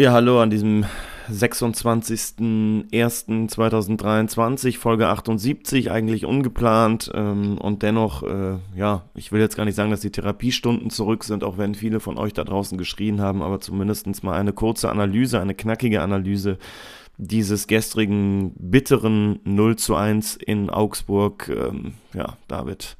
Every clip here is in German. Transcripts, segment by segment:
Ja, hallo an diesem 26.01.2023, Folge 78, eigentlich ungeplant ähm, und dennoch, äh, ja, ich will jetzt gar nicht sagen, dass die Therapiestunden zurück sind, auch wenn viele von euch da draußen geschrien haben, aber zumindest mal eine kurze Analyse, eine knackige Analyse dieses gestrigen bitteren 0 zu 1 in Augsburg. Ähm, ja, David,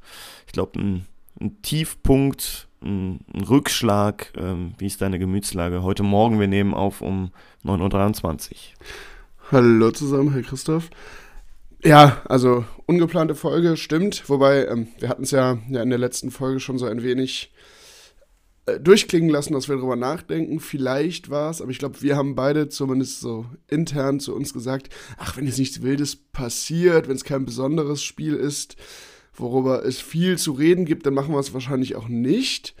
ich glaube, ein, ein Tiefpunkt ein, Rückschlag. Ähm, wie ist deine Gemütslage? Heute Morgen, wir nehmen auf um 9.23 Uhr. Hallo zusammen, Herr Christoph. Ja, also ungeplante Folge, stimmt. Wobei, ähm, wir hatten es ja, ja in der letzten Folge schon so ein wenig äh, durchklingen lassen, dass wir darüber nachdenken. Vielleicht war es, aber ich glaube, wir haben beide zumindest so intern zu uns gesagt, ach, wenn jetzt nichts Wildes passiert, wenn es kein besonderes Spiel ist, worüber es viel zu reden gibt, dann machen wir es wahrscheinlich auch nicht.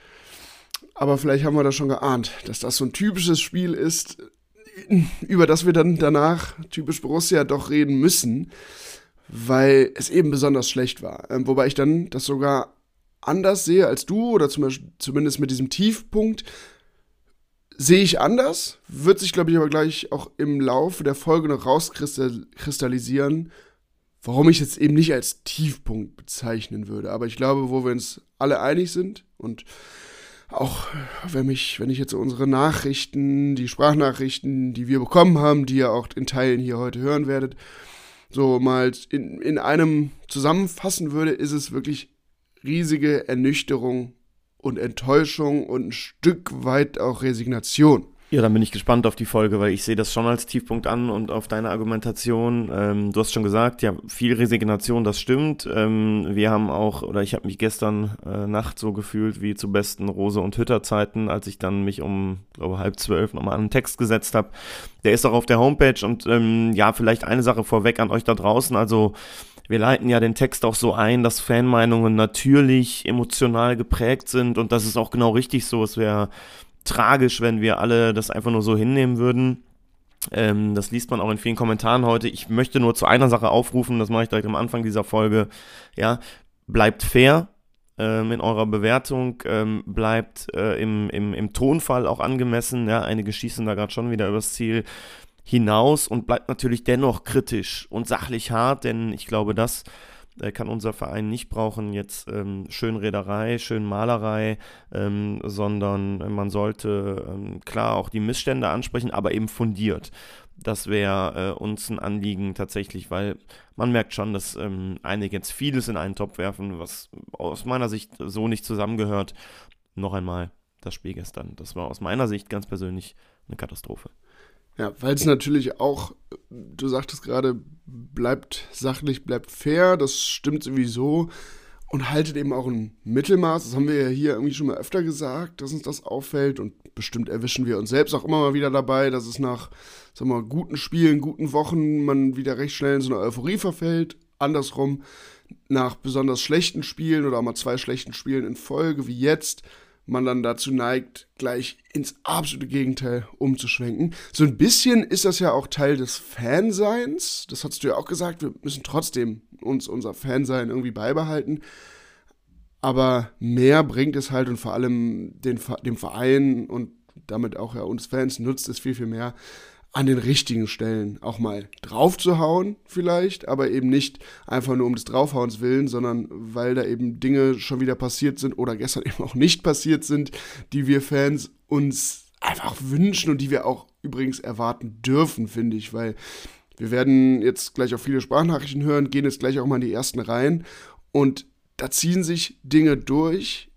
Aber vielleicht haben wir das schon geahnt, dass das so ein typisches Spiel ist, über das wir dann danach, typisch Borussia, doch reden müssen, weil es eben besonders schlecht war. Ähm, wobei ich dann das sogar anders sehe als du oder zum Beispiel, zumindest mit diesem Tiefpunkt sehe ich anders, wird sich, glaube ich, aber gleich auch im Laufe der Folge noch rauskristallisieren, warum ich es eben nicht als Tiefpunkt bezeichnen würde. Aber ich glaube, wo wir uns alle einig sind und auch wenn mich, wenn ich jetzt unsere Nachrichten, die Sprachnachrichten, die wir bekommen haben, die ihr auch in Teilen hier heute hören werdet, so mal in, in einem zusammenfassen würde, ist es wirklich riesige Ernüchterung und Enttäuschung und ein Stück weit auch Resignation. Ja, dann bin ich gespannt auf die Folge, weil ich sehe das schon als Tiefpunkt an und auf deine Argumentation. Ähm, du hast schon gesagt, ja, viel Resignation, das stimmt. Ähm, wir haben auch, oder ich habe mich gestern äh, Nacht so gefühlt wie zu besten Rose- und Hütter-Zeiten, als ich dann mich um, glaube halb zwölf nochmal an einen Text gesetzt habe. Der ist auch auf der Homepage und ähm, ja, vielleicht eine Sache vorweg an euch da draußen. Also wir leiten ja den Text auch so ein, dass Fanmeinungen natürlich emotional geprägt sind und das ist auch genau richtig so. Es wäre tragisch, wenn wir alle das einfach nur so hinnehmen würden. Ähm, das liest man auch in vielen Kommentaren heute. Ich möchte nur zu einer Sache aufrufen, das mache ich direkt am Anfang dieser Folge. Ja, bleibt fair ähm, in eurer Bewertung, ähm, bleibt äh, im, im, im Tonfall auch angemessen. Ja, einige schießen da gerade schon wieder übers Ziel hinaus und bleibt natürlich dennoch kritisch und sachlich hart, denn ich glaube, das kann unser Verein nicht brauchen, jetzt ähm, Schönrederei, Schönmalerei, ähm, sondern man sollte ähm, klar auch die Missstände ansprechen, aber eben fundiert. Das wäre äh, uns ein Anliegen tatsächlich, weil man merkt schon, dass ähm, einige jetzt vieles in einen Topf werfen, was aus meiner Sicht so nicht zusammengehört. Noch einmal das Spiel gestern. Das war aus meiner Sicht ganz persönlich eine Katastrophe. Ja, weil es natürlich auch, du sagtest gerade, bleibt sachlich, bleibt fair, das stimmt sowieso und haltet eben auch ein Mittelmaß. Das haben wir ja hier irgendwie schon mal öfter gesagt, dass uns das auffällt und bestimmt erwischen wir uns selbst auch immer mal wieder dabei, dass es nach, sagen wir mal, guten Spielen, guten Wochen man wieder recht schnell in so eine Euphorie verfällt. Andersrum, nach besonders schlechten Spielen oder auch mal zwei schlechten Spielen in Folge wie jetzt, man dann dazu neigt, gleich ins absolute Gegenteil umzuschwenken. So ein bisschen ist das ja auch Teil des Fanseins. Das hast du ja auch gesagt, wir müssen trotzdem uns unser Fansein irgendwie beibehalten. Aber mehr bringt es halt und vor allem den, dem Verein und damit auch ja uns Fans nutzt es viel, viel mehr, an den richtigen Stellen auch mal draufzuhauen, vielleicht, aber eben nicht einfach nur um des Draufhauens willen, sondern weil da eben Dinge schon wieder passiert sind oder gestern eben auch nicht passiert sind, die wir Fans uns einfach wünschen und die wir auch übrigens erwarten dürfen, finde ich, weil wir werden jetzt gleich auch viele Sprachnachrichten hören, gehen jetzt gleich auch mal in die ersten Reihen und da ziehen sich Dinge durch,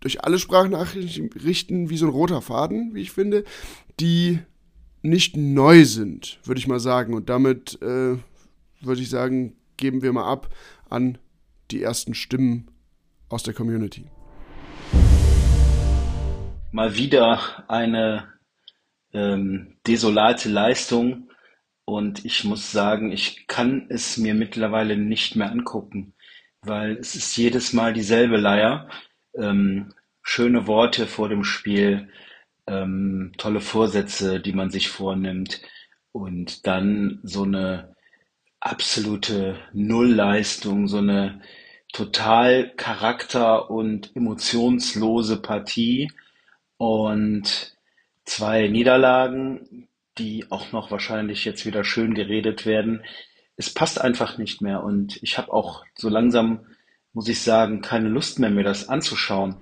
durch alle Sprachnachrichten wie so ein roter Faden, wie ich finde, die nicht neu sind, würde ich mal sagen. Und damit äh, würde ich sagen, geben wir mal ab an die ersten Stimmen aus der Community. Mal wieder eine ähm, desolate Leistung und ich muss sagen, ich kann es mir mittlerweile nicht mehr angucken, weil es ist jedes Mal dieselbe Leier. Ähm, schöne Worte vor dem Spiel, ähm, tolle Vorsätze, die man sich vornimmt und dann so eine absolute Nullleistung, so eine total charakter- und emotionslose Partie und zwei Niederlagen, die auch noch wahrscheinlich jetzt wieder schön geredet werden. Es passt einfach nicht mehr und ich habe auch so langsam, muss ich sagen, keine Lust mehr, mir das anzuschauen.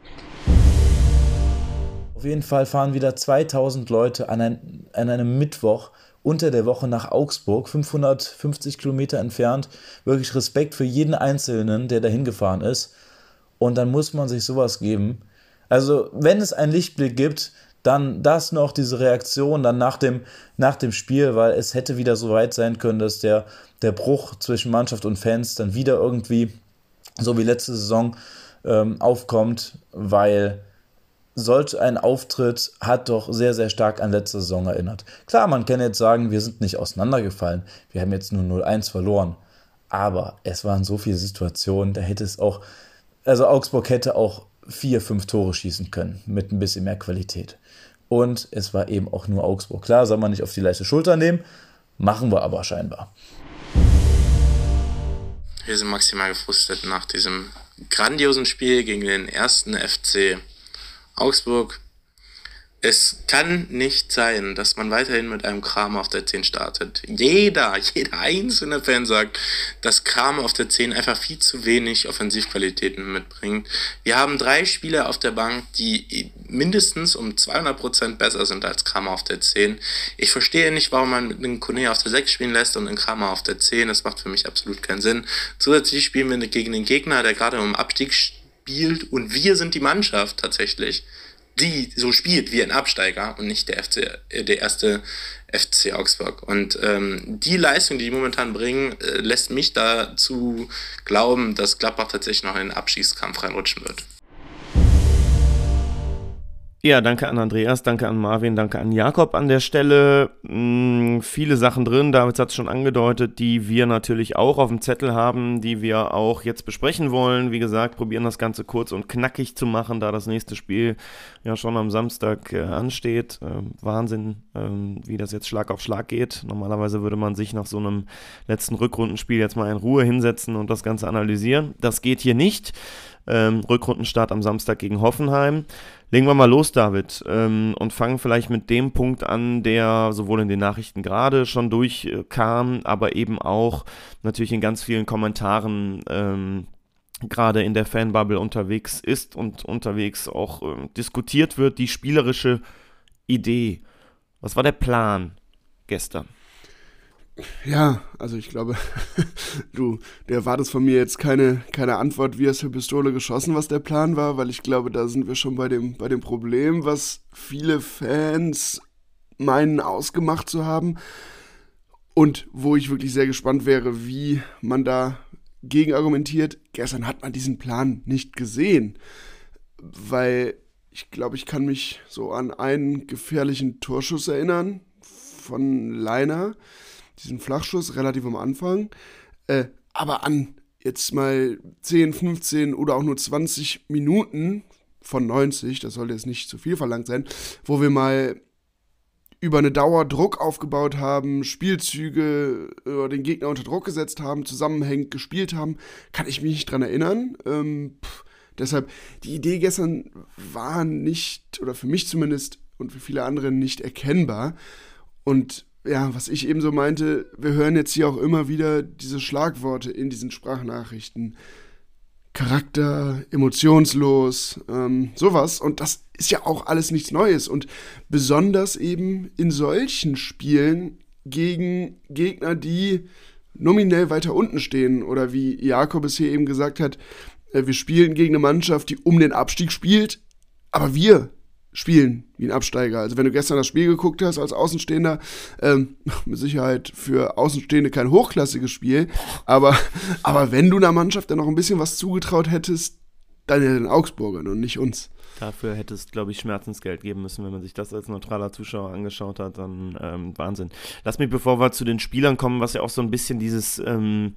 Auf jeden Fall fahren wieder 2000 Leute an, ein, an einem Mittwoch unter der Woche nach Augsburg, 550 Kilometer entfernt. Wirklich Respekt für jeden Einzelnen, der da hingefahren ist. Und dann muss man sich sowas geben. Also, wenn es einen Lichtblick gibt, dann das noch, diese Reaktion dann nach dem, nach dem Spiel, weil es hätte wieder so weit sein können, dass der, der Bruch zwischen Mannschaft und Fans dann wieder irgendwie, so wie letzte Saison, ähm, aufkommt, weil solch ein Auftritt hat doch sehr, sehr stark an letzte Saison erinnert. Klar, man kann jetzt sagen, wir sind nicht auseinandergefallen, wir haben jetzt nur 0-1 verloren, aber es waren so viele Situationen, da hätte es auch, also Augsburg hätte auch vier, fünf Tore schießen können mit ein bisschen mehr Qualität. Und es war eben auch nur Augsburg. Klar, soll man nicht auf die leichte Schulter nehmen, machen wir aber scheinbar. Wir sind maximal gefrustet nach diesem grandiosen Spiel gegen den ersten FC Augsburg es kann nicht sein, dass man weiterhin mit einem Kram auf der 10 startet. Jeder, jeder einzelne Fan sagt, dass Kram auf der 10 einfach viel zu wenig Offensivqualitäten mitbringt. Wir haben drei Spieler auf der Bank, die mindestens um 200% besser sind als Kramer auf der 10. Ich verstehe nicht, warum man mit einem Kone auf der 6 spielen lässt und einen Kramer auf der 10. Das macht für mich absolut keinen Sinn. Zusätzlich spielen wir gegen den Gegner, der gerade um Abstieg spielt und wir sind die Mannschaft tatsächlich die so spielt wie ein Absteiger und nicht der, FC, äh, der erste FC Augsburg. Und ähm, die Leistung, die die momentan bringen, äh, lässt mich dazu glauben, dass Gladbach tatsächlich noch in den Abschiedskampf reinrutschen wird. Ja, danke an Andreas, danke an Marvin, danke an Jakob an der Stelle. Hm, viele Sachen drin, David hat es schon angedeutet, die wir natürlich auch auf dem Zettel haben, die wir auch jetzt besprechen wollen. Wie gesagt, probieren das Ganze kurz und knackig zu machen, da das nächste Spiel ja schon am Samstag äh, ansteht. Äh, Wahnsinn, äh, wie das jetzt Schlag auf Schlag geht. Normalerweise würde man sich nach so einem letzten Rückrundenspiel jetzt mal in Ruhe hinsetzen und das Ganze analysieren. Das geht hier nicht. Ähm, Rückrundenstart am Samstag gegen Hoffenheim. Legen wir mal los, David, ähm, und fangen vielleicht mit dem Punkt an, der sowohl in den Nachrichten gerade schon durchkam, aber eben auch natürlich in ganz vielen Kommentaren ähm, gerade in der Fanbubble unterwegs ist und unterwegs auch äh, diskutiert wird, die spielerische Idee. Was war der Plan gestern? Ja, also ich glaube, du, du erwartest von mir jetzt keine, keine Antwort, wie es für Pistole geschossen, was der Plan war, weil ich glaube, da sind wir schon bei dem, bei dem Problem, was viele Fans meinen ausgemacht zu haben. Und wo ich wirklich sehr gespannt wäre, wie man da gegen argumentiert. Gestern hat man diesen Plan nicht gesehen, weil ich glaube, ich kann mich so an einen gefährlichen Torschuss erinnern von Leiner diesen Flachschuss relativ am Anfang. Äh, aber an jetzt mal 10, 15 oder auch nur 20 Minuten von 90, das sollte jetzt nicht zu viel verlangt sein, wo wir mal über eine Dauer Druck aufgebaut haben, Spielzüge äh, den Gegner unter Druck gesetzt haben, zusammenhängend gespielt haben, kann ich mich nicht dran erinnern. Ähm, pff, deshalb, die Idee gestern war nicht, oder für mich zumindest und für viele andere nicht erkennbar. Und ja, was ich eben so meinte, wir hören jetzt hier auch immer wieder diese Schlagworte in diesen Sprachnachrichten. Charakter, emotionslos, ähm, sowas. Und das ist ja auch alles nichts Neues. Und besonders eben in solchen Spielen gegen Gegner, die nominell weiter unten stehen. Oder wie Jakob es hier eben gesagt hat, äh, wir spielen gegen eine Mannschaft, die um den Abstieg spielt. Aber wir spielen wie ein Absteiger. Also wenn du gestern das Spiel geguckt hast als Außenstehender, ähm, mit Sicherheit für Außenstehende kein hochklassiges Spiel, aber, aber wenn du einer Mannschaft dann noch ein bisschen was zugetraut hättest, dann ja den Augsburgern und nicht uns. Dafür hätte es, glaube ich, Schmerzensgeld geben müssen, wenn man sich das als neutraler Zuschauer angeschaut hat. Dann ähm, Wahnsinn. Lass mich, bevor wir zu den Spielern kommen, was ja auch so ein bisschen dieses ähm,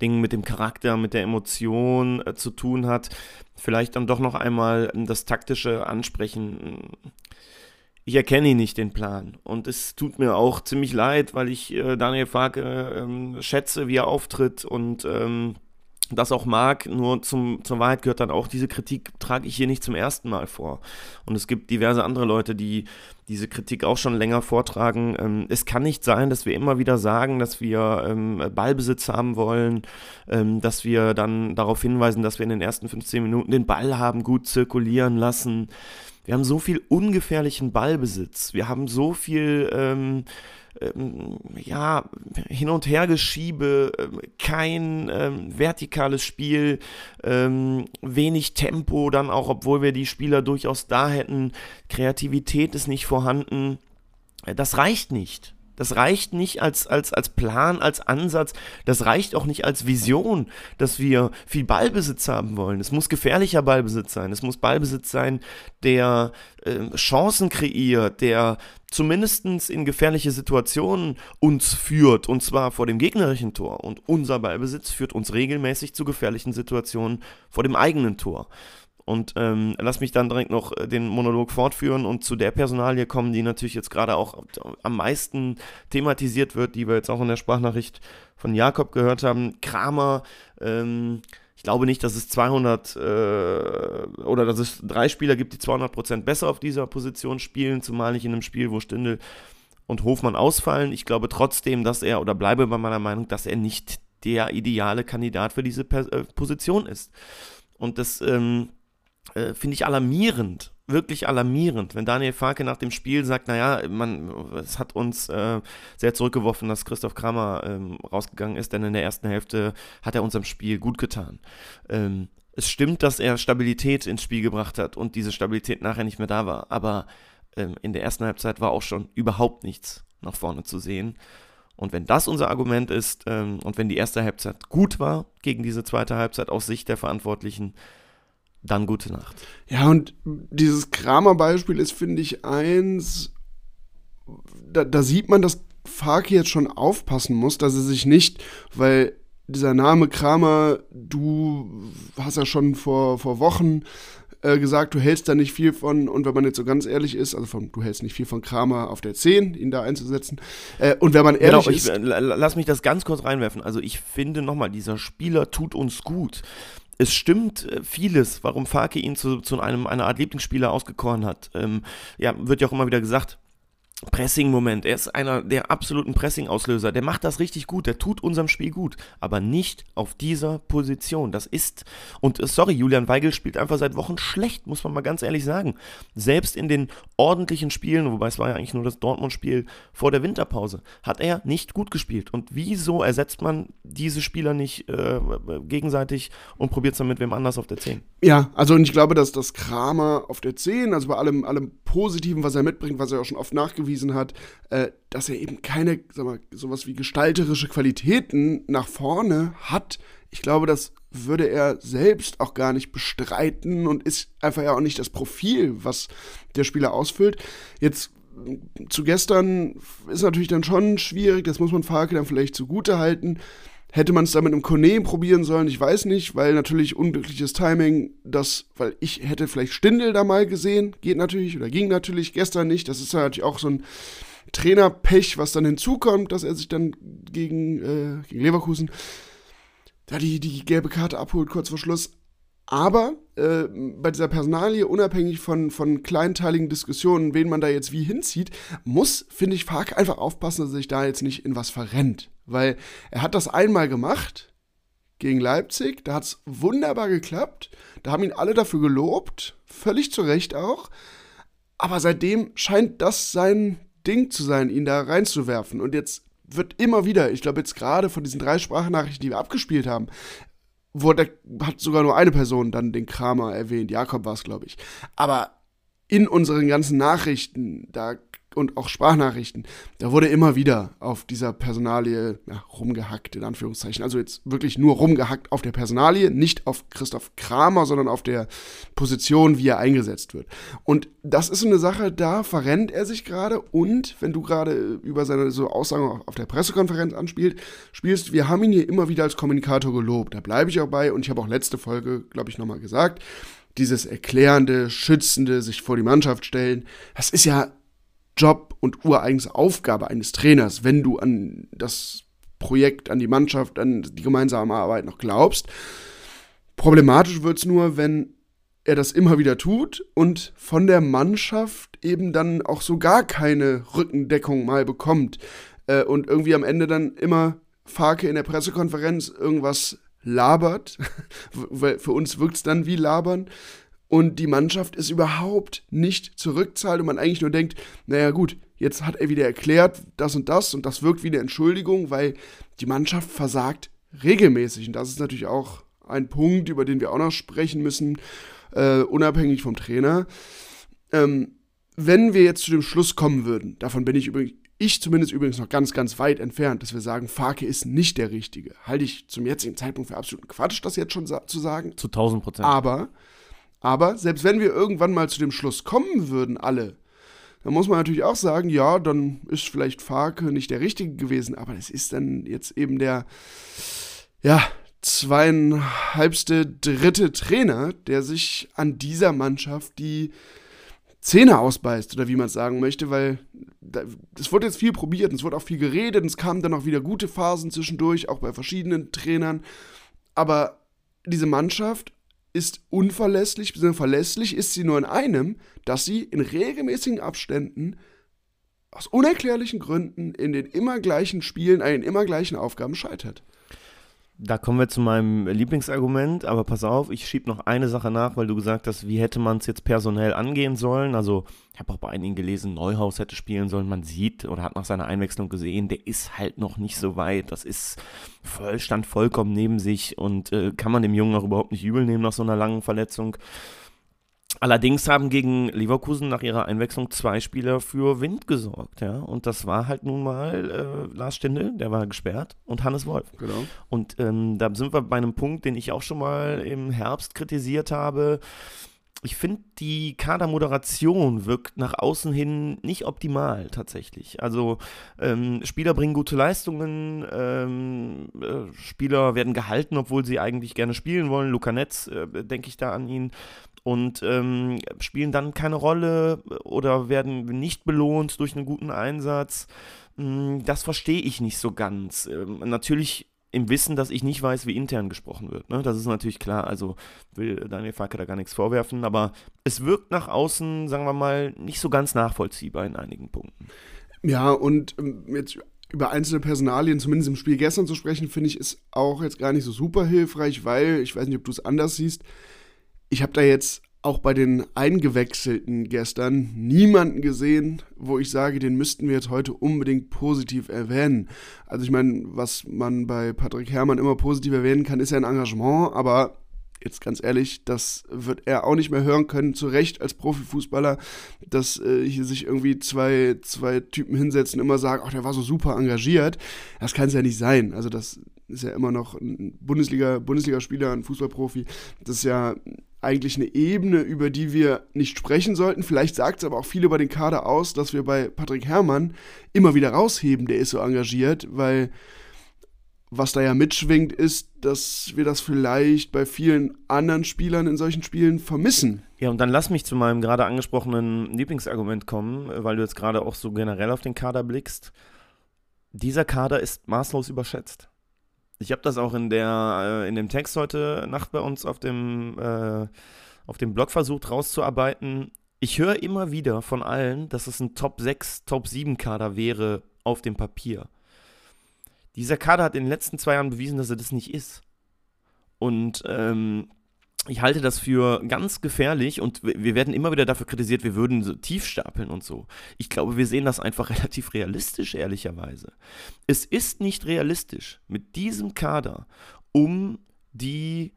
Ding mit dem Charakter, mit der Emotion äh, zu tun hat, vielleicht dann doch noch einmal das taktische ansprechen. Ich erkenne ihn nicht, den Plan. Und es tut mir auch ziemlich leid, weil ich äh, Daniel Farke äh, schätze, wie er auftritt und ähm, das auch mag, nur zum, zur Wahrheit gehört dann auch, diese Kritik trage ich hier nicht zum ersten Mal vor. Und es gibt diverse andere Leute, die diese Kritik auch schon länger vortragen. Ähm, es kann nicht sein, dass wir immer wieder sagen, dass wir ähm, Ballbesitz haben wollen, ähm, dass wir dann darauf hinweisen, dass wir in den ersten 15 Minuten den Ball haben gut zirkulieren lassen. Wir haben so viel ungefährlichen Ballbesitz. Wir haben so viel ähm, ja, hin und her geschiebe, ähm, kein ähm, vertikales Spiel, ähm, wenig Tempo dann auch, obwohl wir die Spieler durchaus da hätten. Kreativität ist nicht vorhanden. Das reicht nicht. Das reicht nicht als, als, als Plan, als Ansatz. Das reicht auch nicht als Vision, dass wir viel Ballbesitz haben wollen. Es muss gefährlicher Ballbesitz sein. Es muss Ballbesitz sein, der äh, Chancen kreiert, der zumindest in gefährliche Situationen uns führt. Und zwar vor dem gegnerischen Tor. Und unser Ballbesitz führt uns regelmäßig zu gefährlichen Situationen vor dem eigenen Tor. Und ähm, lass mich dann direkt noch äh, den Monolog fortführen und zu der Personalie kommen, die natürlich jetzt gerade auch am meisten thematisiert wird, die wir jetzt auch in der Sprachnachricht von Jakob gehört haben. Kramer, ähm, ich glaube nicht, dass es 200 äh, oder dass es drei Spieler gibt, die 200 Prozent besser auf dieser Position spielen, zumal nicht in einem Spiel, wo Stindel und Hofmann ausfallen. Ich glaube trotzdem, dass er, oder bleibe bei meiner Meinung, dass er nicht der ideale Kandidat für diese äh, Position ist. Und das ähm, äh, finde ich alarmierend, wirklich alarmierend, wenn Daniel Farke nach dem Spiel sagt, naja, man, es hat uns äh, sehr zurückgeworfen, dass Christoph Kramer ähm, rausgegangen ist, denn in der ersten Hälfte hat er unserem Spiel gut getan. Ähm, es stimmt, dass er Stabilität ins Spiel gebracht hat und diese Stabilität nachher nicht mehr da war, aber ähm, in der ersten Halbzeit war auch schon überhaupt nichts nach vorne zu sehen. Und wenn das unser Argument ist ähm, und wenn die erste Halbzeit gut war gegen diese zweite Halbzeit aus Sicht der Verantwortlichen, dann gute Nacht. Ja, und dieses Kramer-Beispiel ist, finde ich, eins, da, da sieht man, dass Faki jetzt schon aufpassen muss, dass er sich nicht, weil dieser Name Kramer, du hast ja schon vor, vor Wochen äh, gesagt, du hältst da nicht viel von, und wenn man jetzt so ganz ehrlich ist, also von, du hältst nicht viel von Kramer auf der 10, ihn da einzusetzen. Äh, und wenn man genau, ehrlich genau, ich, ist. Lass mich das ganz kurz reinwerfen. Also ich finde nochmal, dieser Spieler tut uns gut es stimmt äh, vieles, warum Fake ihn zu, zu einem, einer Art Lieblingsspieler ausgekoren hat. Ähm, ja, wird ja auch immer wieder gesagt, Pressing-Moment. Er ist einer der absoluten Pressing-Auslöser. Der macht das richtig gut. Der tut unserem Spiel gut. Aber nicht auf dieser Position. Das ist. Und äh, sorry, Julian Weigel spielt einfach seit Wochen schlecht, muss man mal ganz ehrlich sagen. Selbst in den ordentlichen Spielen, wobei es war ja eigentlich nur das Dortmund-Spiel vor der Winterpause, hat er nicht gut gespielt. Und wieso ersetzt man diese Spieler nicht äh, gegenseitig und probiert es dann mit wem anders auf der 10? Ja, also und ich glaube, dass das Kramer auf der 10, also bei allem, allem Positiven, was er mitbringt, was er auch schon oft nachgewiesen hingewiesen hat, äh, dass er eben keine, sag mal, sowas wie gestalterische Qualitäten nach vorne hat. Ich glaube, das würde er selbst auch gar nicht bestreiten und ist einfach ja auch nicht das Profil, was der Spieler ausfüllt. Jetzt zu gestern ist natürlich dann schon schwierig, das muss man Farke dann vielleicht zugute halten. Hätte man es da mit einem Kone probieren sollen? Ich weiß nicht, weil natürlich unglückliches Timing, das, weil ich hätte vielleicht Stindel da mal gesehen, geht natürlich oder ging natürlich gestern nicht. Das ist natürlich auch so ein Trainerpech, was dann hinzukommt, dass er sich dann gegen, äh, gegen Leverkusen da die, die gelbe Karte abholt, kurz vor Schluss. Aber äh, bei dieser Personalie, unabhängig von, von kleinteiligen Diskussionen, wen man da jetzt wie hinzieht, muss, finde ich, Fark einfach aufpassen, dass er sich da jetzt nicht in was verrennt. Weil er hat das einmal gemacht gegen Leipzig, da hat es wunderbar geklappt, da haben ihn alle dafür gelobt, völlig zu Recht auch. Aber seitdem scheint das sein Ding zu sein, ihn da reinzuwerfen. Und jetzt wird immer wieder, ich glaube jetzt gerade von diesen drei Sprachnachrichten, die wir abgespielt haben, wurde, hat sogar nur eine Person dann den Kramer erwähnt, Jakob war es, glaube ich. Aber in unseren ganzen Nachrichten, da und auch Sprachnachrichten, da wurde immer wieder auf dieser Personalie ja, rumgehackt, in Anführungszeichen. Also jetzt wirklich nur rumgehackt auf der Personalie, nicht auf Christoph Kramer, sondern auf der Position, wie er eingesetzt wird. Und das ist so eine Sache, da verrennt er sich gerade. Und wenn du gerade über seine so Aussagen auf der Pressekonferenz anspielst, spielst, wir haben ihn hier immer wieder als Kommunikator gelobt. Da bleibe ich auch bei. Und ich habe auch letzte Folge, glaube ich, nochmal gesagt, dieses erklärende, schützende, sich vor die Mannschaft stellen, das ist ja Job und ureigenste Aufgabe eines Trainers, wenn du an das Projekt, an die Mannschaft, an die gemeinsame Arbeit noch glaubst. Problematisch wird es nur, wenn er das immer wieder tut und von der Mannschaft eben dann auch so gar keine Rückendeckung mal bekommt äh, und irgendwie am Ende dann immer Farke in der Pressekonferenz irgendwas labert, weil für uns wirkt es dann wie labern und die Mannschaft es überhaupt nicht zurückzahlt und man eigentlich nur denkt, naja gut, jetzt hat er wieder erklärt, das und das und das wirkt wie eine Entschuldigung, weil die Mannschaft versagt regelmäßig und das ist natürlich auch ein Punkt, über den wir auch noch sprechen müssen, äh, unabhängig vom Trainer. Ähm, wenn wir jetzt zu dem Schluss kommen würden, davon bin ich übrigens, ich zumindest übrigens noch ganz, ganz weit entfernt, dass wir sagen, Farke ist nicht der Richtige. Halte ich zum jetzigen Zeitpunkt für absoluten Quatsch, das jetzt schon sa zu sagen. Zu 1000 Prozent. Aber, aber, selbst wenn wir irgendwann mal zu dem Schluss kommen würden, alle, dann muss man natürlich auch sagen, ja, dann ist vielleicht Farke nicht der Richtige gewesen, aber es ist dann jetzt eben der, ja, zweieinhalbste dritte Trainer, der sich an dieser Mannschaft die Zähne ausbeißt, oder wie man es sagen möchte, weil es wurde jetzt viel probiert und es wurde auch viel geredet und es kamen dann auch wieder gute Phasen zwischendurch, auch bei verschiedenen Trainern. Aber diese Mannschaft ist unverlässlich, beziehungsweise verlässlich ist sie nur in einem, dass sie in regelmäßigen Abständen aus unerklärlichen Gründen in den immer gleichen Spielen, an den immer gleichen Aufgaben scheitert. Da kommen wir zu meinem Lieblingsargument, aber pass auf, ich schiebe noch eine Sache nach, weil du gesagt hast, wie hätte man es jetzt personell angehen sollen. Also, ich habe auch bei einigen gelesen, Neuhaus hätte spielen sollen. Man sieht oder hat nach seiner Einwechslung gesehen, der ist halt noch nicht so weit. Das ist voll, stand vollkommen neben sich und äh, kann man dem Jungen auch überhaupt nicht übel nehmen nach so einer langen Verletzung. Allerdings haben gegen Leverkusen nach ihrer Einwechslung zwei Spieler für Wind gesorgt, ja. Und das war halt nun mal äh, Lars Stindl, der war gesperrt, und Hannes Wolf. Genau. Und ähm, da sind wir bei einem Punkt, den ich auch schon mal im Herbst kritisiert habe. Ich finde, die Kadermoderation wirkt nach außen hin nicht optimal tatsächlich. Also ähm, Spieler bringen gute Leistungen, ähm, äh, Spieler werden gehalten, obwohl sie eigentlich gerne spielen wollen. Luca Netz, äh, denke ich da an ihn und ähm, spielen dann keine Rolle oder werden nicht belohnt durch einen guten Einsatz. Hm, das verstehe ich nicht so ganz. Ähm, natürlich im Wissen, dass ich nicht weiß, wie intern gesprochen wird. Ne? Das ist natürlich klar. Also will Daniel Farke da gar nichts vorwerfen, aber es wirkt nach außen, sagen wir mal, nicht so ganz nachvollziehbar in einigen Punkten. Ja, und ähm, jetzt über einzelne Personalien, zumindest im Spiel gestern zu sprechen, finde ich, ist auch jetzt gar nicht so super hilfreich, weil, ich weiß nicht, ob du es anders siehst, ich habe da jetzt auch bei den Eingewechselten gestern niemanden gesehen, wo ich sage, den müssten wir jetzt heute unbedingt positiv erwähnen. Also ich meine, was man bei Patrick Herrmann immer positiv erwähnen kann, ist ja ein Engagement, aber jetzt ganz ehrlich, das wird er auch nicht mehr hören können, zu Recht als Profifußballer, dass äh, hier sich irgendwie zwei, zwei Typen hinsetzen und immer sagen, ach, der war so super engagiert. Das kann es ja nicht sein. Also das ist ja immer noch ein Bundesliga, Bundesligaspieler, ein Fußballprofi. Das ist ja eigentlich eine Ebene, über die wir nicht sprechen sollten. Vielleicht sagt es aber auch viel über den Kader aus, dass wir bei Patrick Herrmann immer wieder rausheben, der ist so engagiert, weil was da ja mitschwingt, ist, dass wir das vielleicht bei vielen anderen Spielern in solchen Spielen vermissen. Ja, und dann lass mich zu meinem gerade angesprochenen Lieblingsargument kommen, weil du jetzt gerade auch so generell auf den Kader blickst. Dieser Kader ist maßlos überschätzt. Ich habe das auch in, der, äh, in dem Text heute Nacht bei uns auf dem, äh, auf dem Blog versucht rauszuarbeiten. Ich höre immer wieder von allen, dass es ein Top 6, Top 7 Kader wäre auf dem Papier. Dieser Kader hat in den letzten zwei Jahren bewiesen, dass er das nicht ist. Und ähm, ich halte das für ganz gefährlich und wir werden immer wieder dafür kritisiert, wir würden so tief stapeln und so. Ich glaube, wir sehen das einfach relativ realistisch, ehrlicherweise. Es ist nicht realistisch, mit diesem Kader um die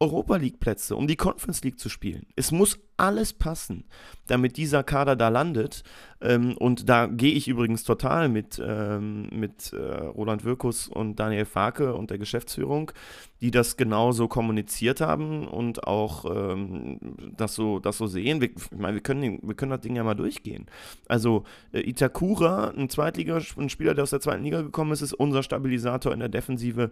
Europa League Plätze, um die Conference League zu spielen. Es muss alles passen, damit dieser Kader da landet. Ähm, und da gehe ich übrigens total mit, ähm, mit äh, Roland Wirkus und Daniel Farke und der Geschäftsführung, die das genauso kommuniziert haben und auch ähm, das, so, das so sehen. Wir, ich meine, wir können, wir können das Ding ja mal durchgehen. Also äh, Itakura, ein Zweitliga, ein Spieler, der aus der zweiten Liga gekommen ist, ist unser Stabilisator in der Defensive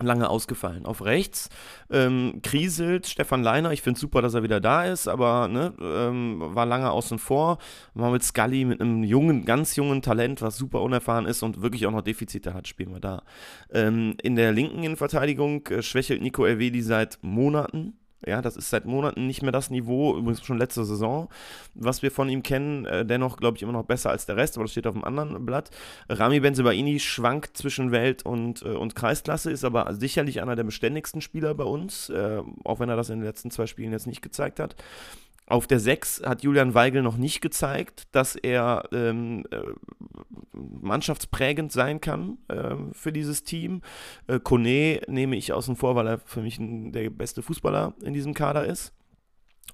lange ausgefallen. Auf rechts ähm, kriselt Stefan Leiner. Ich finde super, dass er wieder da ist, aber ne, ähm, war lange außen vor. War mit Scully, mit einem jungen, ganz jungen Talent, was super unerfahren ist und wirklich auch noch Defizite hat, spielen wir da. Ähm, in der linken Innenverteidigung äh, schwächelt Nico Elvedi seit Monaten. Ja, das ist seit Monaten nicht mehr das Niveau, übrigens schon letzte Saison, was wir von ihm kennen. Äh, dennoch, glaube ich, immer noch besser als der Rest, aber das steht auf dem anderen Blatt. Rami Benzebaini schwankt zwischen Welt- und, äh, und Kreisklasse, ist aber sicherlich einer der beständigsten Spieler bei uns, äh, auch wenn er das in den letzten zwei Spielen jetzt nicht gezeigt hat. Auf der 6 hat Julian Weigel noch nicht gezeigt, dass er ähm, äh, mannschaftsprägend sein kann äh, für dieses Team. Äh, Kone nehme ich außen vor, weil er für mich der beste Fußballer in diesem Kader ist.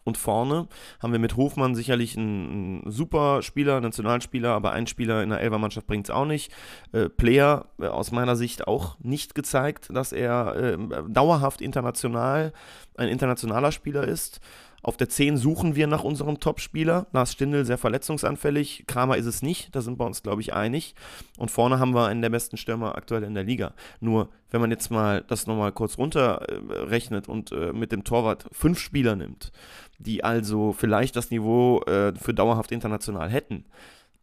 Und vorne haben wir mit Hofmann sicherlich einen, einen super Spieler, Nationalspieler, aber ein Spieler in der Elfermannschaft bringt es auch nicht. Äh, Player äh, aus meiner Sicht auch nicht gezeigt, dass er äh, dauerhaft international ein internationaler Spieler ist. Auf der 10 suchen wir nach unserem Topspieler. Lars Stindl sehr verletzungsanfällig. Kramer ist es nicht. Da sind wir uns, glaube ich, einig. Und vorne haben wir einen der besten Stürmer aktuell in der Liga. Nur, wenn man jetzt mal das nochmal kurz runterrechnet und äh, mit dem Torwart fünf Spieler nimmt, die also vielleicht das Niveau äh, für dauerhaft international hätten,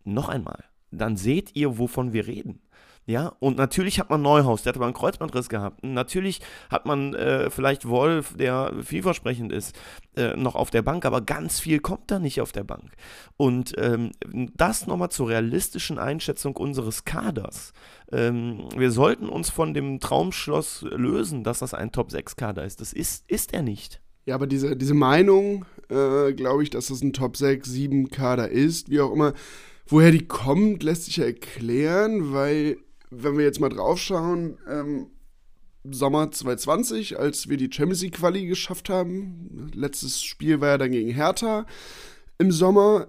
noch einmal, dann seht ihr, wovon wir reden. Ja, und natürlich hat man Neuhaus, der hat aber einen Kreuzbandriss gehabt. Natürlich hat man äh, vielleicht Wolf, der vielversprechend ist, äh, noch auf der Bank, aber ganz viel kommt da nicht auf der Bank. Und ähm, das nochmal zur realistischen Einschätzung unseres Kaders. Ähm, wir sollten uns von dem Traumschloss lösen, dass das ein Top-6-Kader ist. Das ist, ist er nicht. Ja, aber diese, diese Meinung, äh, glaube ich, dass das ein Top 6, 7 Kader ist, wie auch immer, woher die kommt, lässt sich ja erklären, weil wenn wir jetzt mal draufschauen, ähm, Sommer 2020, als wir die Champions League Quali geschafft haben, letztes Spiel war ja dann gegen Hertha im Sommer.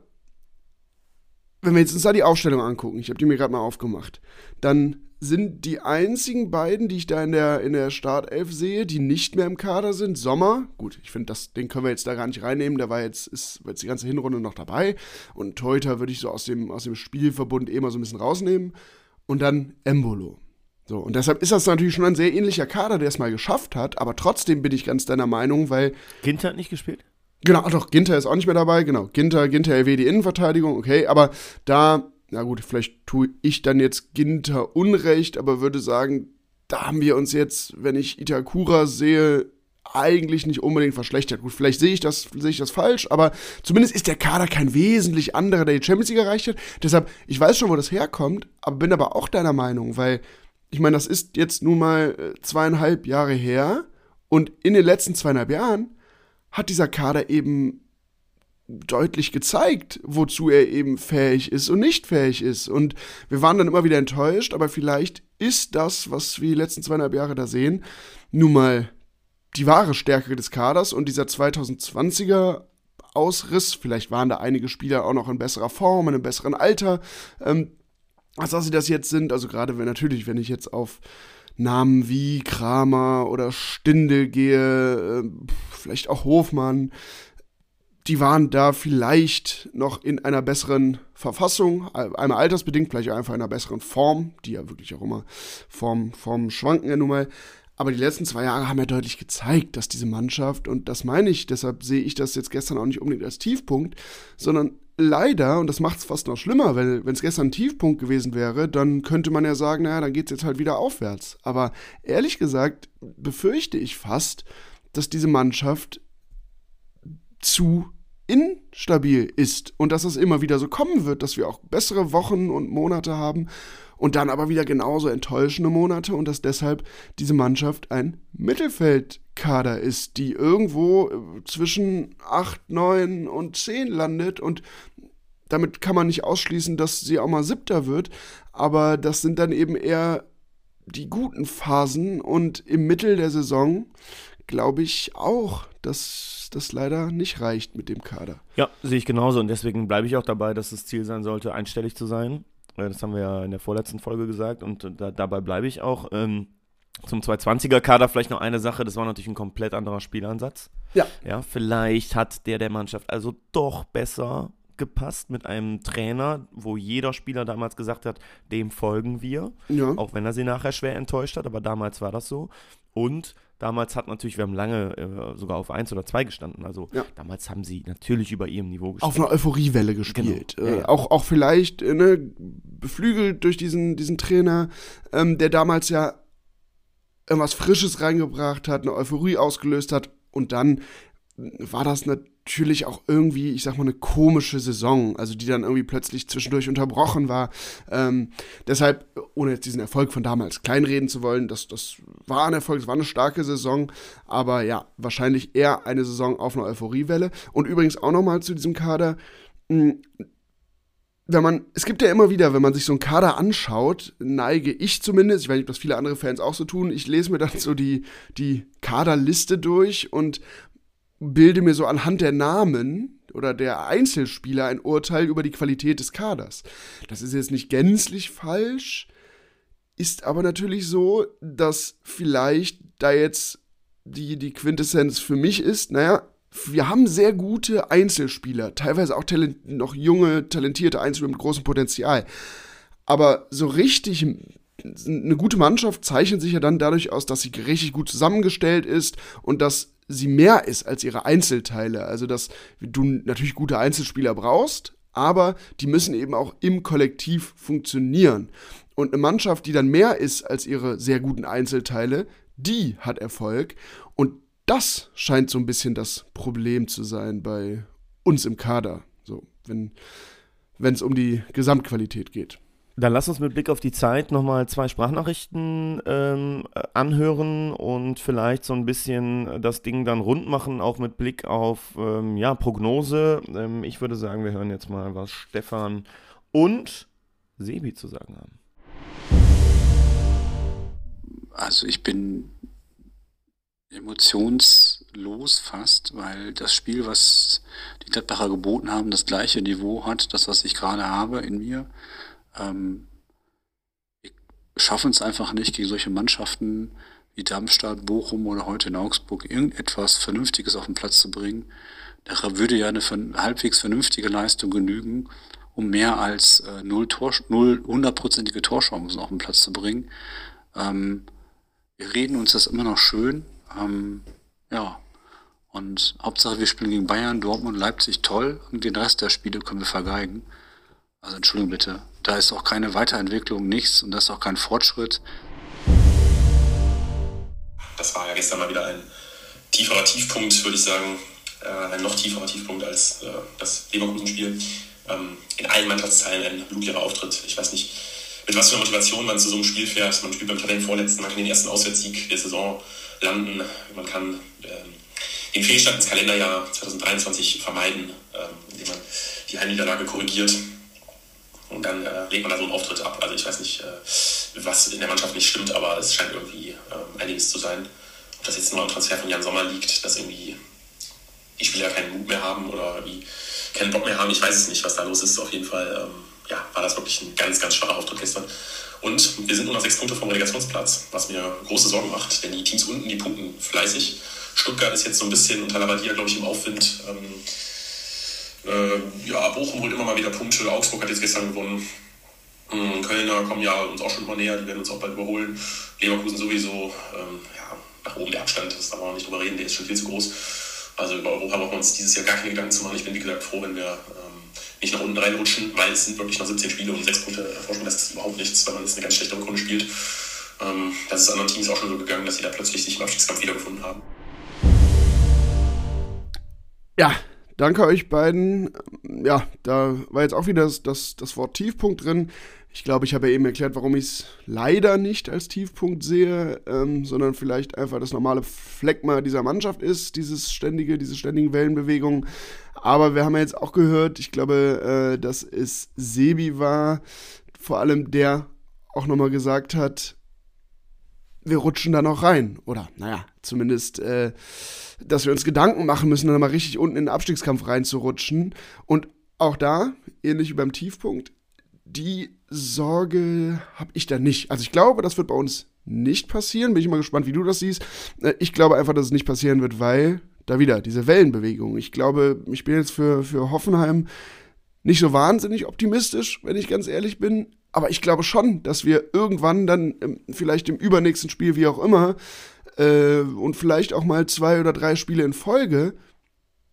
Wenn wir jetzt uns da die Aufstellung angucken, ich habe die mir gerade mal aufgemacht, dann sind die einzigen beiden, die ich da in der, in der Startelf sehe, die nicht mehr im Kader sind, Sommer. Gut, ich finde, den können wir jetzt da gar nicht reinnehmen. Der war jetzt, ist jetzt die ganze Hinrunde noch dabei. Und Teuter würde ich so aus dem, aus dem Spielverbund eh mal so ein bisschen rausnehmen und dann Embolo. So, und deshalb ist das natürlich schon ein sehr ähnlicher Kader, der es mal geschafft hat, aber trotzdem bin ich ganz deiner Meinung, weil. Ginter hat nicht gespielt? Genau, doch, Ginter ist auch nicht mehr dabei, genau. Ginter, Ginter LW die Innenverteidigung, okay, aber da, na gut, vielleicht tue ich dann jetzt Ginter Unrecht, aber würde sagen, da haben wir uns jetzt, wenn ich Itakura sehe, eigentlich nicht unbedingt verschlechtert. Gut, vielleicht sehe ich das, sehe ich das falsch, aber zumindest ist der Kader kein wesentlich anderer, der die Champions League erreicht hat. Deshalb, ich weiß schon, wo das herkommt, aber bin aber auch deiner Meinung, weil ich meine, das ist jetzt nun mal äh, zweieinhalb Jahre her und in den letzten zweieinhalb Jahren hat dieser Kader eben deutlich gezeigt, wozu er eben fähig ist und nicht fähig ist. Und wir waren dann immer wieder enttäuscht, aber vielleicht ist das, was wir die letzten zweieinhalb Jahre da sehen, nun mal die wahre Stärke des Kaders und dieser 2020er Ausriss, vielleicht waren da einige Spieler auch noch in besserer Form, in einem besseren Alter, ähm, als dass sie das jetzt sind. Also gerade wenn natürlich, wenn ich jetzt auf Namen wie Kramer oder Stindel gehe, äh, vielleicht auch Hofmann, die waren da vielleicht noch in einer besseren Verfassung, einmal altersbedingt, vielleicht einfach in einer besseren Form, die ja wirklich auch immer Form, Form schwanken ja nun mal. Aber die letzten zwei Jahre haben ja deutlich gezeigt, dass diese Mannschaft, und das meine ich, deshalb sehe ich das jetzt gestern auch nicht unbedingt als Tiefpunkt, sondern leider, und das macht es fast noch schlimmer, weil wenn es gestern ein Tiefpunkt gewesen wäre, dann könnte man ja sagen, naja, dann geht es jetzt halt wieder aufwärts. Aber ehrlich gesagt befürchte ich fast, dass diese Mannschaft zu instabil ist und dass es immer wieder so kommen wird, dass wir auch bessere Wochen und Monate haben und dann aber wieder genauso enttäuschende Monate und dass deshalb diese Mannschaft ein Mittelfeldkader ist, die irgendwo äh, zwischen 8, 9 und 10 landet und damit kann man nicht ausschließen, dass sie auch mal siebter wird, aber das sind dann eben eher die guten Phasen und im Mittel der Saison glaube ich auch, dass das leider nicht reicht mit dem Kader. Ja, sehe ich genauso und deswegen bleibe ich auch dabei, dass das Ziel sein sollte, einstellig zu sein. Das haben wir ja in der vorletzten Folge gesagt und da, dabei bleibe ich auch. Ähm, zum 220er-Kader vielleicht noch eine Sache, das war natürlich ein komplett anderer Spielansatz. Ja. Ja, vielleicht hat der der Mannschaft also doch besser gepasst mit einem Trainer, wo jeder Spieler damals gesagt hat, dem folgen wir. Ja. Auch wenn er sie nachher schwer enttäuscht hat, aber damals war das so. Und damals hat natürlich, wir haben lange äh, sogar auf 1 oder 2 gestanden. Also Ja. damals haben sie natürlich über ihrem Niveau gespielt. auf einer Euphoriewelle gespielt. Genau. Äh, ja. auch, auch vielleicht äh, ne, beflügelt durch diesen, diesen Trainer, ähm, der damals ja irgendwas Frisches reingebracht hat, eine Euphorie ausgelöst hat und dann war das natürlich auch irgendwie, ich sag mal, eine komische Saison, also die dann irgendwie plötzlich zwischendurch unterbrochen war. Ähm, deshalb, ohne jetzt diesen Erfolg von damals kleinreden zu wollen, das, das war ein Erfolg, es war eine starke Saison, aber ja, wahrscheinlich eher eine Saison auf einer Euphoriewelle. Und übrigens auch nochmal zu diesem Kader, mh, wenn man, es gibt ja immer wieder, wenn man sich so einen Kader anschaut, neige ich zumindest, ich weiß nicht, ob das viele andere Fans auch so tun, ich lese mir dann so die, die Kaderliste durch und bilde mir so anhand der Namen oder der Einzelspieler ein Urteil über die Qualität des Kaders. Das ist jetzt nicht gänzlich falsch, ist aber natürlich so, dass vielleicht da jetzt die, die Quintessenz für mich ist, naja, wir haben sehr gute Einzelspieler, teilweise auch talent noch junge, talentierte Einzelspieler mit großem Potenzial. Aber so richtig eine gute Mannschaft zeichnet sich ja dann dadurch aus, dass sie richtig gut zusammengestellt ist und dass sie mehr ist als ihre Einzelteile. Also, dass du natürlich gute Einzelspieler brauchst, aber die müssen eben auch im Kollektiv funktionieren. Und eine Mannschaft, die dann mehr ist als ihre sehr guten Einzelteile, die hat Erfolg. Und das scheint so ein bisschen das Problem zu sein bei uns im Kader. So, wenn es um die Gesamtqualität geht. Dann lass uns mit Blick auf die Zeit nochmal zwei Sprachnachrichten ähm, äh, anhören und vielleicht so ein bisschen das Ding dann rund machen, auch mit Blick auf ähm, ja, Prognose. Ähm, ich würde sagen, wir hören jetzt mal, was Stefan und Sebi zu sagen haben. Also ich bin emotionslos fast, weil das Spiel, was die Gladbacher geboten haben, das gleiche Niveau hat, das, was ich gerade habe in mir. Ähm, schaffen es einfach nicht, gegen solche Mannschaften wie Darmstadt, Bochum oder heute in Augsburg irgendetwas Vernünftiges auf den Platz zu bringen. Da würde ja eine halbwegs vernünftige Leistung genügen, um mehr als äh, null, Tor, null hundertprozentige Torchancen auf den Platz zu bringen. Ähm, wir reden uns das immer noch schön. Ähm, ja. Und Hauptsache, wir spielen gegen Bayern, Dortmund, Leipzig toll und den Rest der Spiele können wir vergeigen. Also Entschuldigung bitte. Da ist auch keine Weiterentwicklung, nichts und da ist auch kein Fortschritt. Das war ja gestern mal wieder ein tieferer Tiefpunkt, würde ich sagen. Äh, ein noch tieferer Tiefpunkt als äh, das Leverkusen-Spiel. Ähm, in allen Mannschaftsteilen ein blutiger Auftritt. Ich weiß nicht, mit was für einer Motivation man zu so einem Spiel fährt. Man spielt beim Tabellenvorletzten, man kann den ersten Auswärtssieg der Saison landen. Man kann ähm, den Fehlstart ins Kalenderjahr 2023 vermeiden, ähm, indem man die Heimniederlage korrigiert. Und dann äh, legt man da so einen Auftritt ab. Also ich weiß nicht, äh, was in der Mannschaft nicht stimmt, aber es scheint irgendwie ähm, einiges zu sein. Ob das jetzt nur am Transfer von Jan Sommer liegt, dass irgendwie die Spieler keinen Mut mehr haben oder keinen Bock mehr haben. Ich weiß es nicht, was da los ist. Auf jeden Fall ähm, ja, war das wirklich ein ganz, ganz schwacher Auftritt gestern. Und wir sind nur noch sechs Punkte vom Relegationsplatz, was mir große Sorgen macht, denn die Teams unten, die punkten fleißig. Stuttgart ist jetzt so ein bisschen unter Labadia, glaube ich, im Aufwind. Ähm, äh, ja, Bochum holt immer mal wieder Punkte. Augsburg hat jetzt gestern gewonnen. Ähm, Kölner kommen ja uns auch schon immer näher, die werden uns auch bald überholen. Leverkusen sowieso. Ähm, ja, nach oben der Abstand, das darf man auch nicht drüber reden, der ist schon viel zu groß. Also über Europa brauchen wir uns dieses Jahr gar keine Gedanken zu machen. Ich bin, wie gesagt, froh, wenn wir ähm, nicht nach unten reinrutschen, weil es sind wirklich noch 17 Spiele und 6 Punkte Vorsprung. Das ist überhaupt nichts, wenn man jetzt eine ganz schlechte Rückrunde spielt. Ähm, das ist anderen Teams auch schon so gegangen, dass sie da plötzlich sich im Abstiegskampf wiedergefunden haben. Ja, danke euch beiden. Ja, da war jetzt auch wieder das, das, das Wort Tiefpunkt drin. Ich glaube, ich habe ja eben erklärt, warum ich es leider nicht als Tiefpunkt sehe, ähm, sondern vielleicht einfach das normale Fleckma dieser Mannschaft ist, dieses ständige, diese ständigen Wellenbewegungen. Aber wir haben ja jetzt auch gehört, ich glaube, äh, dass es Sebi war, vor allem der auch nochmal gesagt hat, wir rutschen da noch rein. Oder, naja, zumindest, äh, dass wir uns Gedanken machen müssen, dann mal richtig unten in den Abstiegskampf reinzurutschen. Und auch da, ähnlich wie beim Tiefpunkt, die Sorge habe ich da nicht. Also ich glaube, das wird bei uns nicht passieren. Bin ich mal gespannt, wie du das siehst. Äh, Ich glaube einfach, dass es nicht passieren wird, weil da wieder diese Wellenbewegung. Ich glaube, ich bin jetzt für, für Hoffenheim nicht so wahnsinnig optimistisch, wenn ich ganz ehrlich bin. Aber ich glaube schon, dass wir irgendwann dann vielleicht im übernächsten Spiel, wie auch immer, äh, und vielleicht auch mal zwei oder drei Spiele in Folge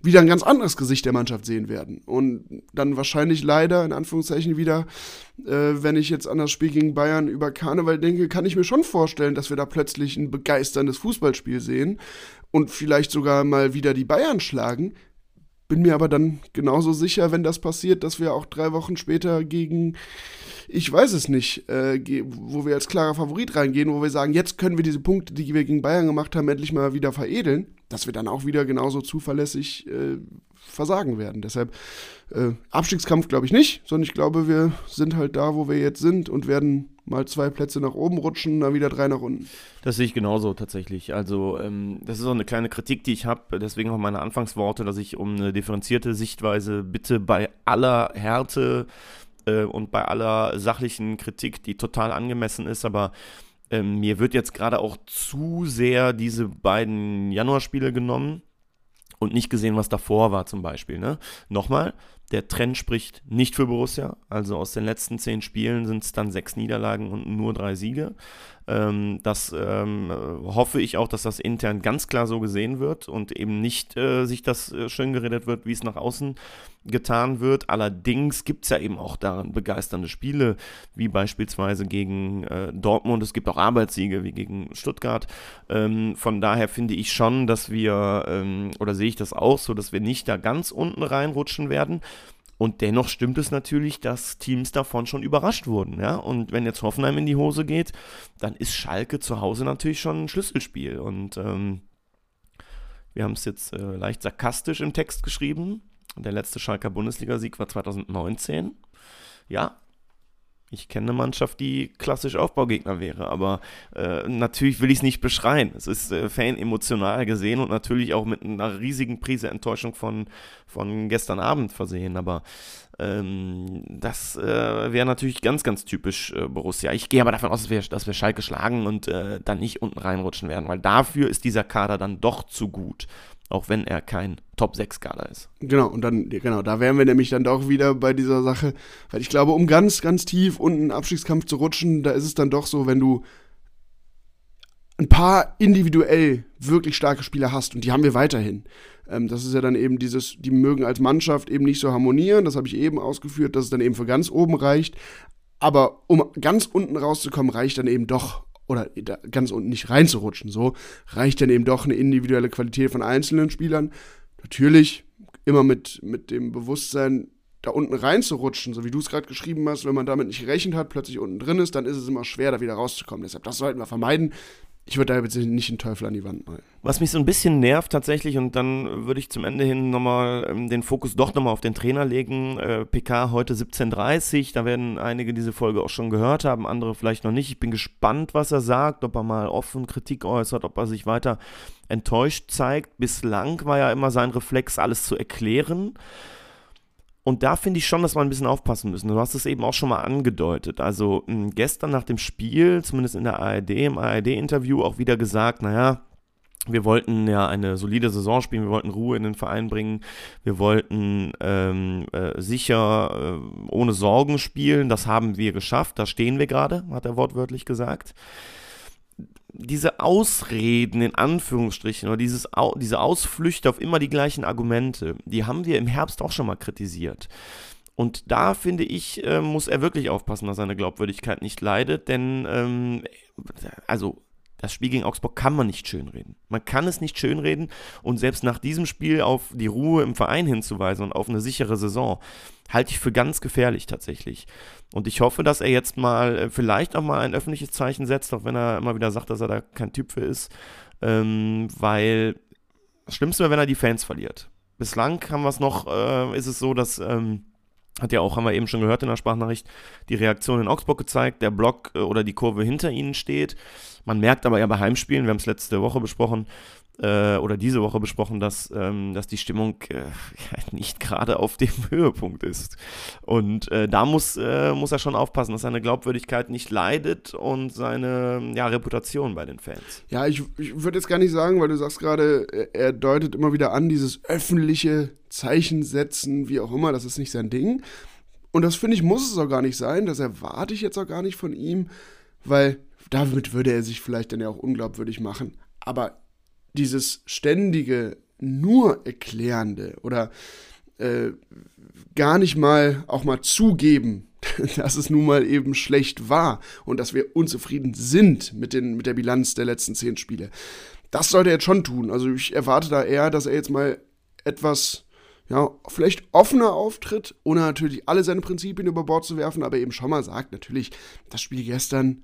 wieder ein ganz anderes Gesicht der Mannschaft sehen werden. Und dann wahrscheinlich leider, in Anführungszeichen, wieder, äh, wenn ich jetzt an das Spiel gegen Bayern über Karneval denke, kann ich mir schon vorstellen, dass wir da plötzlich ein begeisterndes Fußballspiel sehen und vielleicht sogar mal wieder die Bayern schlagen. Bin mir aber dann genauso sicher, wenn das passiert, dass wir auch drei Wochen später gegen ich weiß es nicht, äh, wo wir als klarer Favorit reingehen, wo wir sagen, jetzt können wir diese Punkte, die wir gegen Bayern gemacht haben, endlich mal wieder veredeln, dass wir dann auch wieder genauso zuverlässig äh, versagen werden. Deshalb äh, Abstiegskampf glaube ich nicht, sondern ich glaube, wir sind halt da, wo wir jetzt sind und werden mal zwei Plätze nach oben rutschen, dann wieder drei nach unten. Das sehe ich genauso tatsächlich. Also ähm, das ist auch eine kleine Kritik, die ich habe, deswegen auch meine Anfangsworte, dass ich um eine differenzierte Sichtweise bitte bei aller Härte äh, und bei aller sachlichen Kritik, die total angemessen ist, aber ähm, mir wird jetzt gerade auch zu sehr diese beiden Januarspiele genommen und nicht gesehen, was davor war zum Beispiel. Ne? Nochmal, der Trend spricht nicht für Borussia. Also aus den letzten zehn Spielen sind es dann sechs Niederlagen und nur drei Siege. Ähm, das ähm, hoffe ich auch, dass das intern ganz klar so gesehen wird und eben nicht äh, sich das äh, schön geredet wird, wie es nach außen getan wird. Allerdings gibt es ja eben auch daran begeisternde Spiele, wie beispielsweise gegen äh, Dortmund. Es gibt auch Arbeitssiege wie gegen Stuttgart. Ähm, von daher finde ich schon, dass wir, ähm, oder sehe ich das auch so, dass wir nicht da ganz unten reinrutschen werden. Und dennoch stimmt es natürlich, dass Teams davon schon überrascht wurden. Ja? Und wenn jetzt Hoffenheim in die Hose geht, dann ist Schalke zu Hause natürlich schon ein Schlüsselspiel. Und ähm, wir haben es jetzt äh, leicht sarkastisch im Text geschrieben. Der letzte Schalker Bundesligasieg war 2019. Ja, ich kenne eine Mannschaft, die klassisch Aufbaugegner wäre, aber äh, natürlich will ich es nicht beschreien. Es ist äh, fan-emotional gesehen und natürlich auch mit einer riesigen Prise Enttäuschung von, von gestern Abend versehen, aber ähm, das äh, wäre natürlich ganz, ganz typisch äh, Borussia. Ich gehe aber davon aus, dass wir, dass wir Schalke schlagen und äh, dann nicht unten reinrutschen werden, weil dafür ist dieser Kader dann doch zu gut auch wenn er kein Top-6-Kader ist. Genau, und dann, genau, da wären wir nämlich dann doch wieder bei dieser Sache, weil ich glaube, um ganz, ganz tief unten einen Abstiegskampf zu rutschen, da ist es dann doch so, wenn du ein paar individuell wirklich starke Spieler hast, und die haben wir weiterhin. Ähm, das ist ja dann eben dieses, die mögen als Mannschaft eben nicht so harmonieren, das habe ich eben ausgeführt, dass es dann eben für ganz oben reicht. Aber um ganz unten rauszukommen, reicht dann eben doch oder ganz unten nicht reinzurutschen. So reicht dann eben doch eine individuelle Qualität von einzelnen Spielern. Natürlich immer mit, mit dem Bewusstsein, da unten reinzurutschen, so wie du es gerade geschrieben hast, wenn man damit nicht gerechnet hat, plötzlich unten drin ist, dann ist es immer schwer, da wieder rauszukommen. Deshalb, das sollten wir vermeiden ich würde da jetzt nicht einen Teufel an die Wand malen. Was mich so ein bisschen nervt tatsächlich, und dann würde ich zum Ende hin nochmal ähm, den Fokus doch nochmal auf den Trainer legen. Äh, PK heute 17.30 da werden einige diese Folge auch schon gehört haben, andere vielleicht noch nicht. Ich bin gespannt, was er sagt, ob er mal offen Kritik äußert, ob er sich weiter enttäuscht zeigt. Bislang war ja immer sein Reflex, alles zu erklären. Und da finde ich schon, dass wir ein bisschen aufpassen müssen. Du hast es eben auch schon mal angedeutet. Also hm, gestern nach dem Spiel, zumindest in der ARD, im ARD-Interview auch wieder gesagt, naja, wir wollten ja eine solide Saison spielen, wir wollten Ruhe in den Verein bringen, wir wollten ähm, äh, sicher äh, ohne Sorgen spielen, das haben wir geschafft, da stehen wir gerade, hat er wortwörtlich gesagt diese Ausreden in Anführungsstrichen oder dieses, diese Ausflüchte auf immer die gleichen Argumente, die haben wir im Herbst auch schon mal kritisiert. Und da finde ich, äh, muss er wirklich aufpassen, dass seine Glaubwürdigkeit nicht leidet, denn ähm, also das Spiel gegen Augsburg kann man nicht schönreden. Man kann es nicht schönreden und selbst nach diesem Spiel auf die Ruhe im Verein hinzuweisen und auf eine sichere Saison, halte ich für ganz gefährlich tatsächlich. Und ich hoffe, dass er jetzt mal äh, vielleicht auch mal ein öffentliches Zeichen setzt, auch wenn er immer wieder sagt, dass er da kein Typ für ist. Ähm, weil das Schlimmste wäre, wenn er die Fans verliert. Bislang haben wir es noch, äh, ist es so, dass ähm, hat ja auch, haben wir eben schon gehört in der Sprachnachricht, die Reaktion in Augsburg gezeigt, der Block äh, oder die Kurve hinter ihnen steht. Man merkt aber ja bei Heimspielen, wir haben es letzte Woche besprochen, äh, oder diese Woche besprochen, dass, ähm, dass die Stimmung äh, nicht gerade auf dem Höhepunkt ist. Und äh, da muss, äh, muss er schon aufpassen, dass seine Glaubwürdigkeit nicht leidet und seine ja, Reputation bei den Fans. Ja, ich, ich würde jetzt gar nicht sagen, weil du sagst gerade, er, deutet immer wieder an, dieses öffentliche Zeichen setzen, wie auch immer, das ist nicht sein Ding. Und das finde ich, muss es auch gar nicht sein. Das erwarte ich jetzt auch gar nicht von ihm, weil damit würde er sich vielleicht dann ja auch unglaubwürdig machen. Aber dieses ständige, nur Erklärende oder äh, gar nicht mal auch mal zugeben, dass es nun mal eben schlecht war und dass wir unzufrieden sind mit, den, mit der Bilanz der letzten zehn Spiele. Das sollte er jetzt schon tun. Also ich erwarte da eher, dass er jetzt mal etwas, ja, vielleicht offener auftritt, ohne natürlich alle seine Prinzipien über Bord zu werfen, aber eben schon mal sagt, natürlich, das Spiel gestern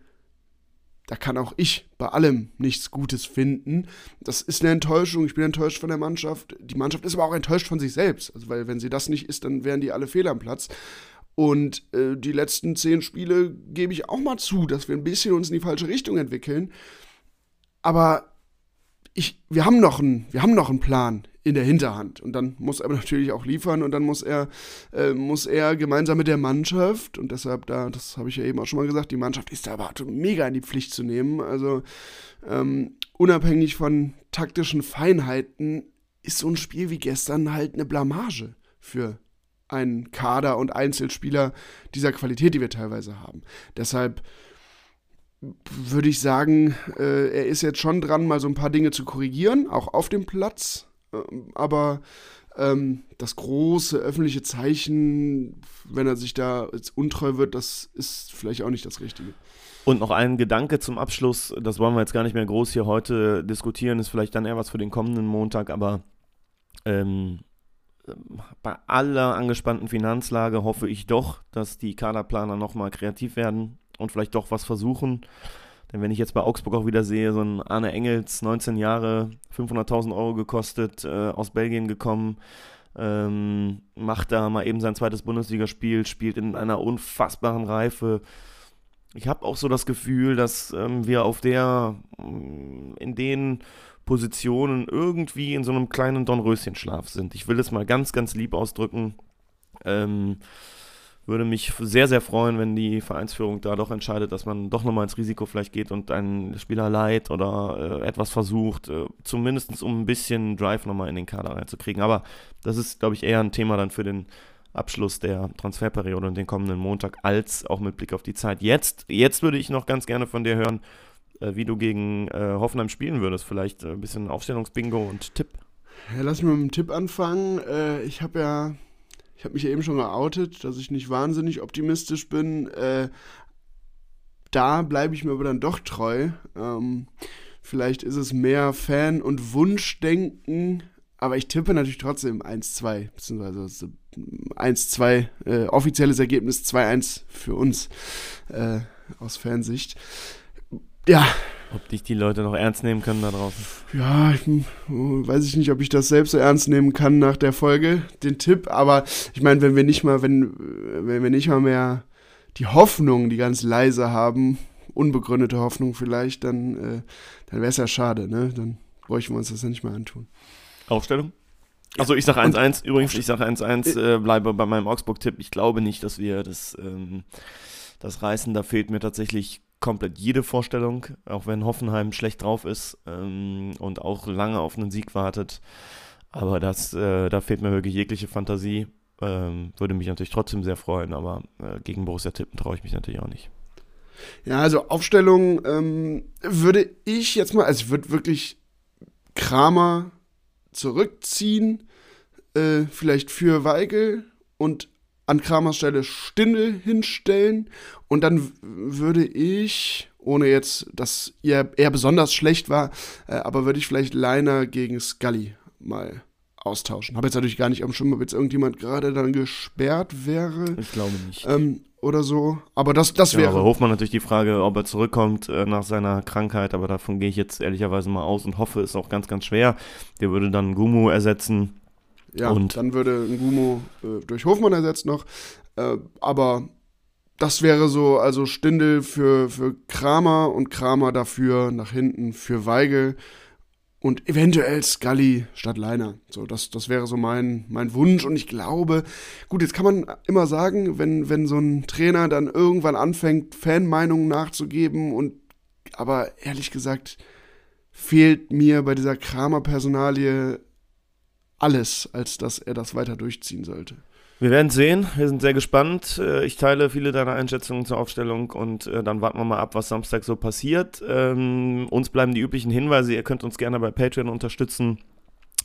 da kann auch ich bei allem nichts Gutes finden. Das ist eine Enttäuschung. Ich bin enttäuscht von der Mannschaft. Die Mannschaft ist aber auch enttäuscht von sich selbst. Also, weil, wenn sie das nicht ist, dann wären die alle fehl am Platz. Und äh, die letzten zehn Spiele gebe ich auch mal zu, dass wir ein bisschen uns in die falsche Richtung entwickeln. Aber ich, wir, haben noch einen, wir haben noch einen Plan in der Hinterhand. Und dann muss er natürlich auch liefern und dann muss er, äh, muss er gemeinsam mit der Mannschaft, und deshalb, da, das habe ich ja eben auch schon mal gesagt, die Mannschaft ist da aber mega in die Pflicht zu nehmen. Also ähm, unabhängig von taktischen Feinheiten ist so ein Spiel wie gestern halt eine Blamage für einen Kader und Einzelspieler dieser Qualität, die wir teilweise haben. Deshalb würde ich sagen, äh, er ist jetzt schon dran, mal so ein paar Dinge zu korrigieren, auch auf dem Platz. Ähm, aber ähm, das große öffentliche Zeichen, wenn er sich da jetzt untreu wird, das ist vielleicht auch nicht das Richtige. Und noch ein Gedanke zum Abschluss, das wollen wir jetzt gar nicht mehr groß hier heute diskutieren, ist vielleicht dann eher was für den kommenden Montag, aber ähm, bei aller angespannten Finanzlage hoffe ich doch, dass die Kaderplaner nochmal kreativ werden und vielleicht doch was versuchen. Denn wenn ich jetzt bei Augsburg auch wieder sehe, so ein Arne Engels, 19 Jahre, 500.000 Euro gekostet, äh, aus Belgien gekommen, ähm, macht da mal eben sein zweites Bundesligaspiel, spielt in einer unfassbaren Reife. Ich habe auch so das Gefühl, dass ähm, wir auf der, mm, in den Positionen irgendwie in so einem kleinen Dornröschenschlaf sind. Ich will es mal ganz, ganz lieb ausdrücken. Ähm, würde mich sehr, sehr freuen, wenn die Vereinsführung da doch entscheidet, dass man doch nochmal ins Risiko vielleicht geht und einen Spieler leiht oder äh, etwas versucht, äh, zumindest um ein bisschen Drive nochmal in den Kader reinzukriegen. Aber das ist, glaube ich, eher ein Thema dann für den Abschluss der Transferperiode und den kommenden Montag, als auch mit Blick auf die Zeit. Jetzt, jetzt würde ich noch ganz gerne von dir hören, äh, wie du gegen äh, Hoffenheim spielen würdest. Vielleicht äh, ein bisschen Aufstellungsbingo und Tipp. Ja, lass mich mit dem Tipp anfangen. Äh, ich habe ja ich habe mich ja eben schon geoutet, dass ich nicht wahnsinnig optimistisch bin. Äh, da bleibe ich mir aber dann doch treu. Ähm, vielleicht ist es mehr Fan- und Wunschdenken, aber ich tippe natürlich trotzdem 1-2, beziehungsweise 1-2, äh, offizielles Ergebnis 2-1 für uns äh, aus Fansicht. Ja, ob dich die Leute noch ernst nehmen können da draußen? Ja, ich, weiß ich nicht, ob ich das selbst so ernst nehmen kann nach der Folge, den Tipp. Aber ich meine, wenn wir nicht mal, wenn, wenn wir nicht mal mehr die Hoffnung, die ganz leise haben, unbegründete Hoffnung vielleicht, dann, äh, dann wäre es ja schade, ne? Dann bräuchten wir uns das ja nicht mehr antun. Aufstellung? Also ich sage 1-1, übrigens, ich sage 1-1, äh, bleibe bei meinem Augsburg-Tipp. Ich glaube nicht, dass wir das, ähm, das reißen. Da fehlt mir tatsächlich komplett jede Vorstellung, auch wenn Hoffenheim schlecht drauf ist ähm, und auch lange auf einen Sieg wartet. Aber das, äh, da fehlt mir wirklich jegliche Fantasie. Ähm, würde mich natürlich trotzdem sehr freuen, aber äh, gegen Borussia tippen traue ich mich natürlich auch nicht. Ja, also Aufstellung ähm, würde ich jetzt mal, also ich würde wirklich Kramer zurückziehen, äh, vielleicht für Weigel und an Kramers Stelle Stindel hinstellen und dann würde ich, ohne jetzt, dass er, er besonders schlecht war, äh, aber würde ich vielleicht Leiner gegen Scully mal austauschen. Habe jetzt natürlich gar nicht am Schirm, ob jetzt irgendjemand gerade dann gesperrt wäre. Ich glaube nicht. Ähm, oder so. Aber das, das ja, wäre. Aber Hofmann natürlich die Frage, ob er zurückkommt äh, nach seiner Krankheit, aber davon gehe ich jetzt ehrlicherweise mal aus und hoffe, ist auch ganz, ganz schwer. Der würde dann Gumu ersetzen. Ja, und dann würde ein Gumo äh, durch Hofmann ersetzt noch. Äh, aber das wäre so, also Stindel für, für Kramer und Kramer dafür nach hinten für Weigel. und eventuell Scully statt Leiner. So, das, das wäre so mein, mein Wunsch. Und ich glaube, gut, jetzt kann man immer sagen, wenn, wenn so ein Trainer dann irgendwann anfängt, Fanmeinungen nachzugeben und aber ehrlich gesagt fehlt mir bei dieser Kramer-Personalie alles, als dass er das weiter durchziehen sollte. Wir werden sehen. Wir sind sehr gespannt. Äh, ich teile viele deiner Einschätzungen zur Aufstellung und äh, dann warten wir mal ab, was Samstag so passiert. Ähm, uns bleiben die üblichen Hinweise. Ihr könnt uns gerne bei Patreon unterstützen.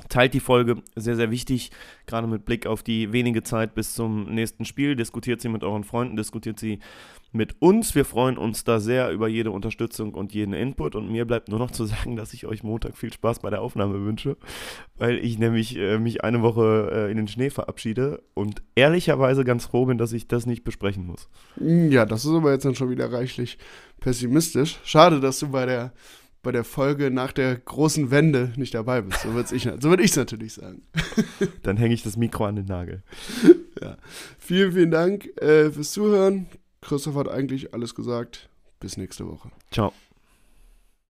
Teilt die Folge, sehr, sehr wichtig, gerade mit Blick auf die wenige Zeit bis zum nächsten Spiel. Diskutiert sie mit euren Freunden, diskutiert sie mit uns. Wir freuen uns da sehr über jede Unterstützung und jeden Input. Und mir bleibt nur noch zu sagen, dass ich euch Montag viel Spaß bei der Aufnahme wünsche, weil ich nämlich äh, mich eine Woche äh, in den Schnee verabschiede und ehrlicherweise ganz froh bin, dass ich das nicht besprechen muss. Ja, das ist aber jetzt dann schon wieder reichlich pessimistisch. Schade, dass du bei der bei der Folge nach der großen Wende nicht dabei bist. So würde ich so würd ich natürlich sagen. Dann hänge ich das Mikro an den Nagel. Ja. Vielen, vielen Dank äh, fürs Zuhören. Christoph hat eigentlich alles gesagt. Bis nächste Woche. Ciao.